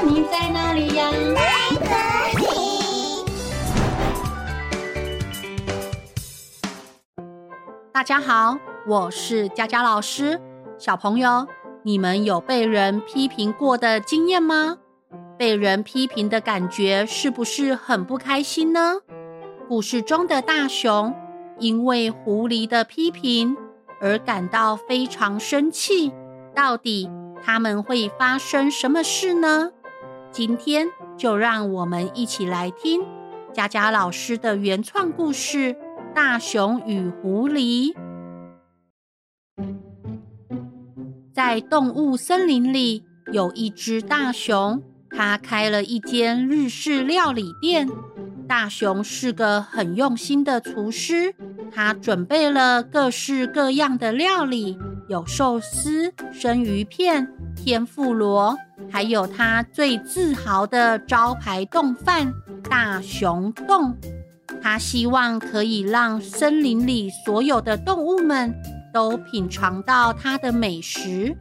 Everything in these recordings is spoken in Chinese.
你在哪里呀？大家好，我是佳佳老师。小朋友，你们有被人批评过的经验吗？被人批评的感觉是不是很不开心呢？故事中的大熊因为狐狸的批评而感到非常生气。到底他们会发生什么事呢？今天就让我们一起来听佳佳老师的原创故事《大熊与狐狸》。在动物森林里，有一只大熊，它开了一间日式料理店。大熊是个很用心的厨师，他准备了各式各样的料理，有寿司、生鱼片、天妇罗，还有他最自豪的招牌冻饭——大熊冻。他希望可以让森林里所有的动物们都品尝到他的美食。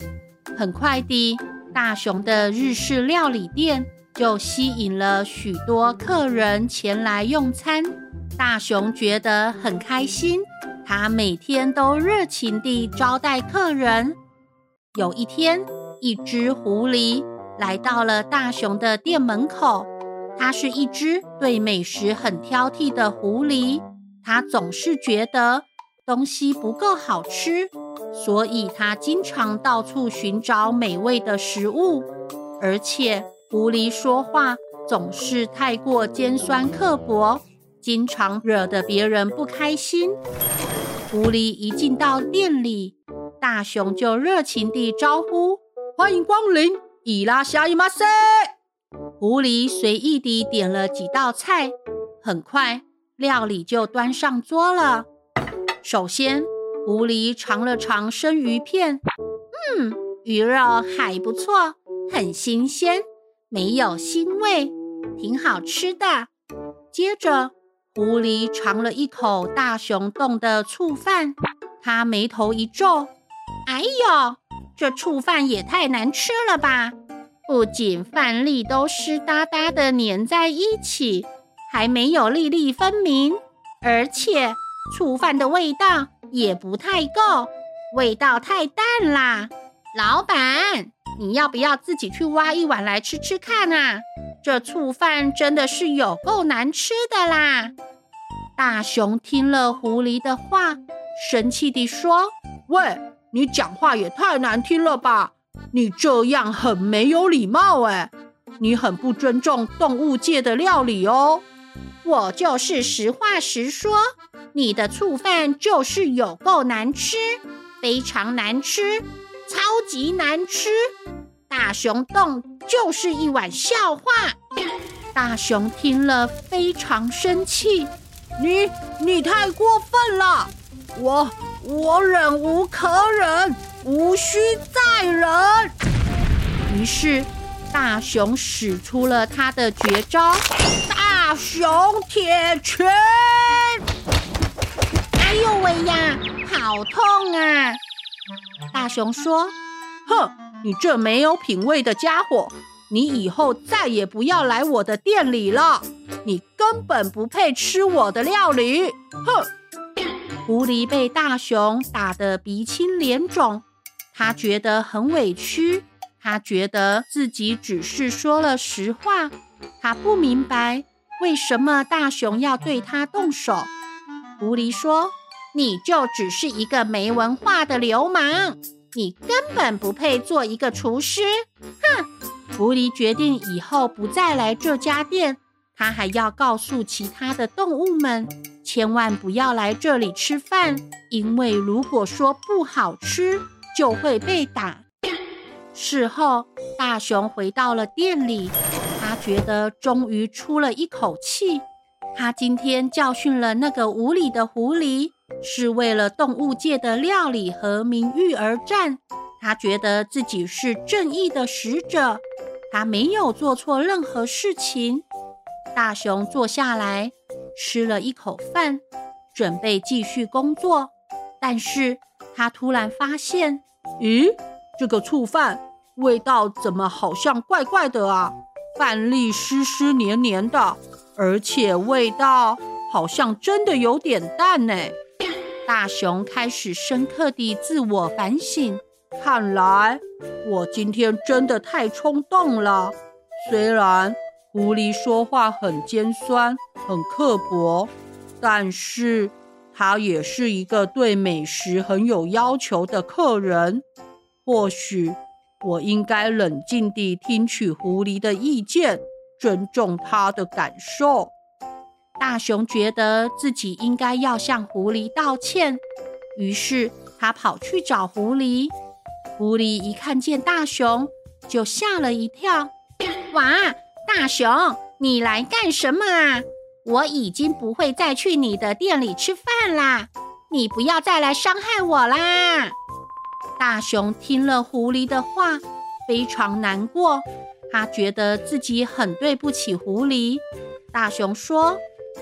很快地，大熊的日式料理店。就吸引了许多客人前来用餐，大熊觉得很开心。他每天都热情地招待客人。有一天，一只狐狸来到了大熊的店门口。它是一只对美食很挑剔的狐狸，它总是觉得东西不够好吃，所以它经常到处寻找美味的食物，而且。狐狸说话总是太过尖酸刻薄，经常惹得别人不开心。狐狸一进到店里，大熊就热情地招呼：“欢迎光临，いらっしゃいませ。”狐狸随意地点了几道菜，很快料理就端上桌了。首先，狐狸尝了尝生鱼片，嗯，鱼肉还不错，很新鲜。没有腥味，挺好吃的。接着，狐狸尝了一口大熊丼的醋饭，他眉头一皱：“哎呦， 这醋饭也太难吃了吧！不仅饭粒都湿哒哒的粘在一起，还没有粒粒分明，而且醋饭的味道也不太够，味道太淡啦。”老板，你要不要自己去挖一碗来吃吃看啊？这醋饭真的是有够难吃的啦！大熊听了狐狸的话，生气地说：“喂，你讲话也太难听了吧！你这样很没有礼貌哎，你很不尊重动物界的料理哦。”我就是实话实说，你的醋饭就是有够难吃，非常难吃。超级难吃，大熊洞就是一碗笑话。大熊听了非常生气，你你太过分了，我我忍无可忍，无需再忍。于是大熊使出了他的绝招——大熊铁拳。哎呦喂呀，好痛啊！大熊说：“哼，你这没有品味的家伙，你以后再也不要来我的店里了。你根本不配吃我的料理。”哼！狐狸被大熊打得鼻青脸肿，他觉得很委屈，他觉得自己只是说了实话，他不明白为什么大熊要对他动手。狐狸说。你就只是一个没文化的流氓，你根本不配做一个厨师。哼！狐狸决定以后不再来这家店，他还要告诉其他的动物们，千万不要来这里吃饭，因为如果说不好吃，就会被打。事后，大熊回到了店里，他觉得终于出了一口气。他今天教训了那个无理的狐狸。是为了动物界的料理和名誉而战，他觉得自己是正义的使者，他没有做错任何事情。大熊坐下来吃了一口饭，准备继续工作，但是他突然发现，咦，这个醋饭味道怎么好像怪怪的啊？饭粒湿湿黏黏的，而且味道好像真的有点淡呢。大熊开始深刻地自我反省，看来我今天真的太冲动了。虽然狐狸说话很尖酸、很刻薄，但是他也是一个对美食很有要求的客人。或许我应该冷静地听取狐狸的意见，尊重他的感受。大熊觉得自己应该要向狐狸道歉，于是他跑去找狐狸。狐狸一看见大熊，就吓了一跳。哇，大熊，你来干什么啊？我已经不会再去你的店里吃饭啦，你不要再来伤害我啦！大熊听了狐狸的话，非常难过，他觉得自己很对不起狐狸。大熊说。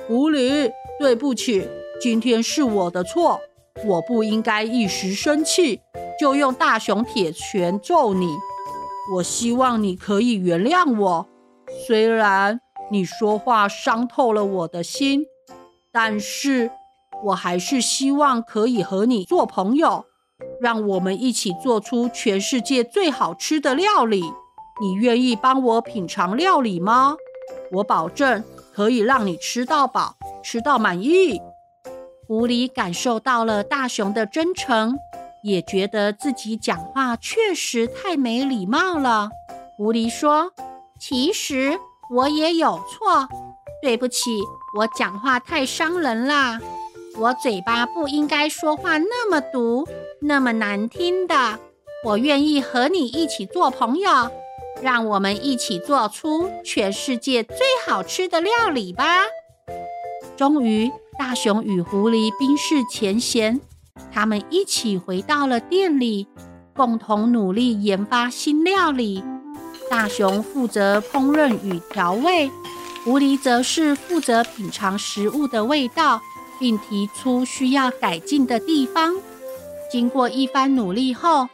狐狸，对不起，今天是我的错，我不应该一时生气就用大熊铁拳揍你。我希望你可以原谅我，虽然你说话伤透了我的心，但是我还是希望可以和你做朋友，让我们一起做出全世界最好吃的料理。你愿意帮我品尝料理吗？我保证。可以让你吃到饱，吃到满意。狐狸感受到了大熊的真诚，也觉得自己讲话确实太没礼貌了。狐狸说：“其实我也有错，对不起，我讲话太伤人啦。我嘴巴不应该说话那么毒，那么难听的。我愿意和你一起做朋友。”让我们一起做出全世界最好吃的料理吧！终于，大熊与狐狸冰释前嫌，他们一起回到了店里，共同努力研发新料理。大熊负责烹饪与调味，狐狸则是负责品尝食物的味道，并提出需要改进的地方。经过一番努力后，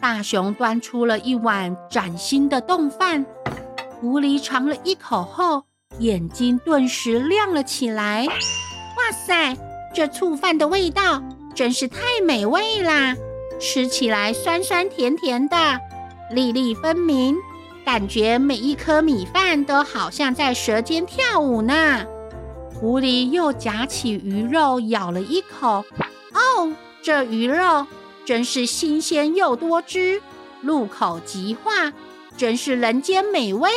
大熊端出了一碗崭新的冻饭，狐狸尝了一口后，眼睛顿时亮了起来。哇塞，这醋饭的味道真是太美味啦！吃起来酸酸甜甜的，粒粒分明，感觉每一颗米饭都好像在舌尖跳舞呢。狐狸又夹起鱼肉咬了一口，哦，这鱼肉。真是新鲜又多汁，入口即化，真是人间美味。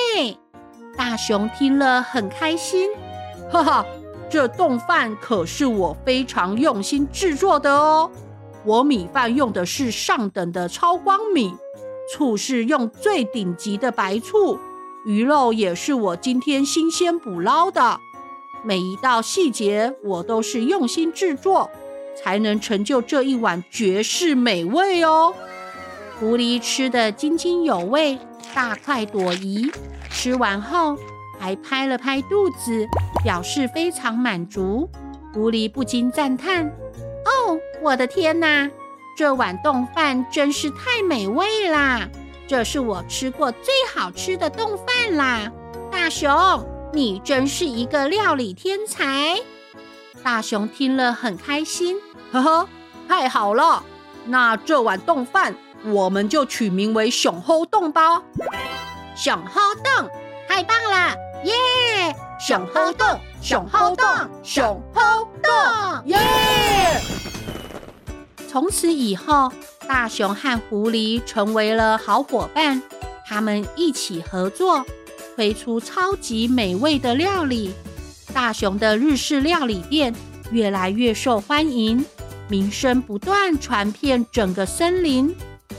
大熊听了很开心，哈哈，这冻饭可是我非常用心制作的哦。我米饭用的是上等的超光米，醋是用最顶级的白醋，鱼肉也是我今天新鲜捕捞的，每一道细节我都是用心制作。才能成就这一碗绝世美味哦！狐狸吃得津津有味，大快朵颐。吃完后还拍了拍肚子，表示非常满足。狐狸不禁赞叹：“哦，我的天哪，这碗冻饭真是太美味啦！这是我吃过最好吃的冻饭啦！大熊，你真是一个料理天才！”大熊听了很开心。呵呵，太好了！那这碗冻饭我们就取名为“熊猴丼”吧。熊猴冻，太棒了！耶！熊猴冻，熊猴冻，熊猴冻，耶！从此以后，大熊和狐狸成为了好伙伴，他们一起合作，推出超级美味的料理。大熊的日式料理店越来越受欢迎。名声不断传遍整个森林，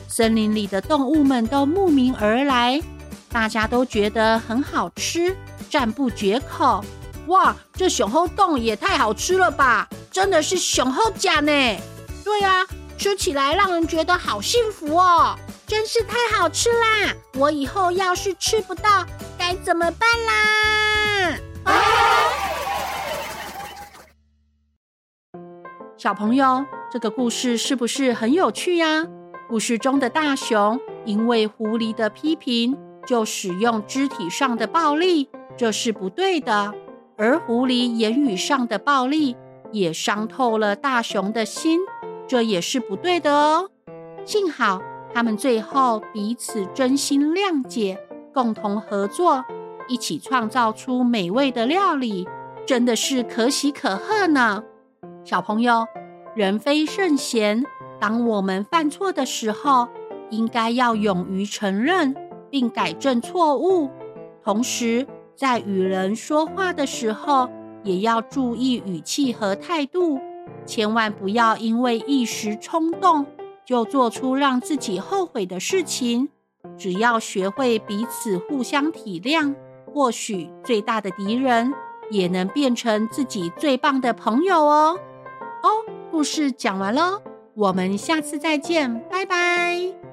森林里的动物们都慕名而来，大家都觉得很好吃，赞不绝口。哇，这熊后洞也太好吃了吧！真的是熊后甲呢。对啊，吃起来让人觉得好幸福哦，真是太好吃啦！我以后要是吃不到，该怎么办啦？小朋友，这个故事是不是很有趣呀？故事中的大熊因为狐狸的批评，就使用肢体上的暴力，这是不对的。而狐狸言语上的暴力也伤透了大熊的心，这也是不对的哦。幸好他们最后彼此真心谅解，共同合作，一起创造出美味的料理，真的是可喜可贺呢。小朋友，人非圣贤。当我们犯错的时候，应该要勇于承认并改正错误。同时，在与人说话的时候，也要注意语气和态度，千万不要因为一时冲动就做出让自己后悔的事情。只要学会彼此互相体谅，或许最大的敌人也能变成自己最棒的朋友哦。哦，故事讲完喽。我们下次再见，拜拜。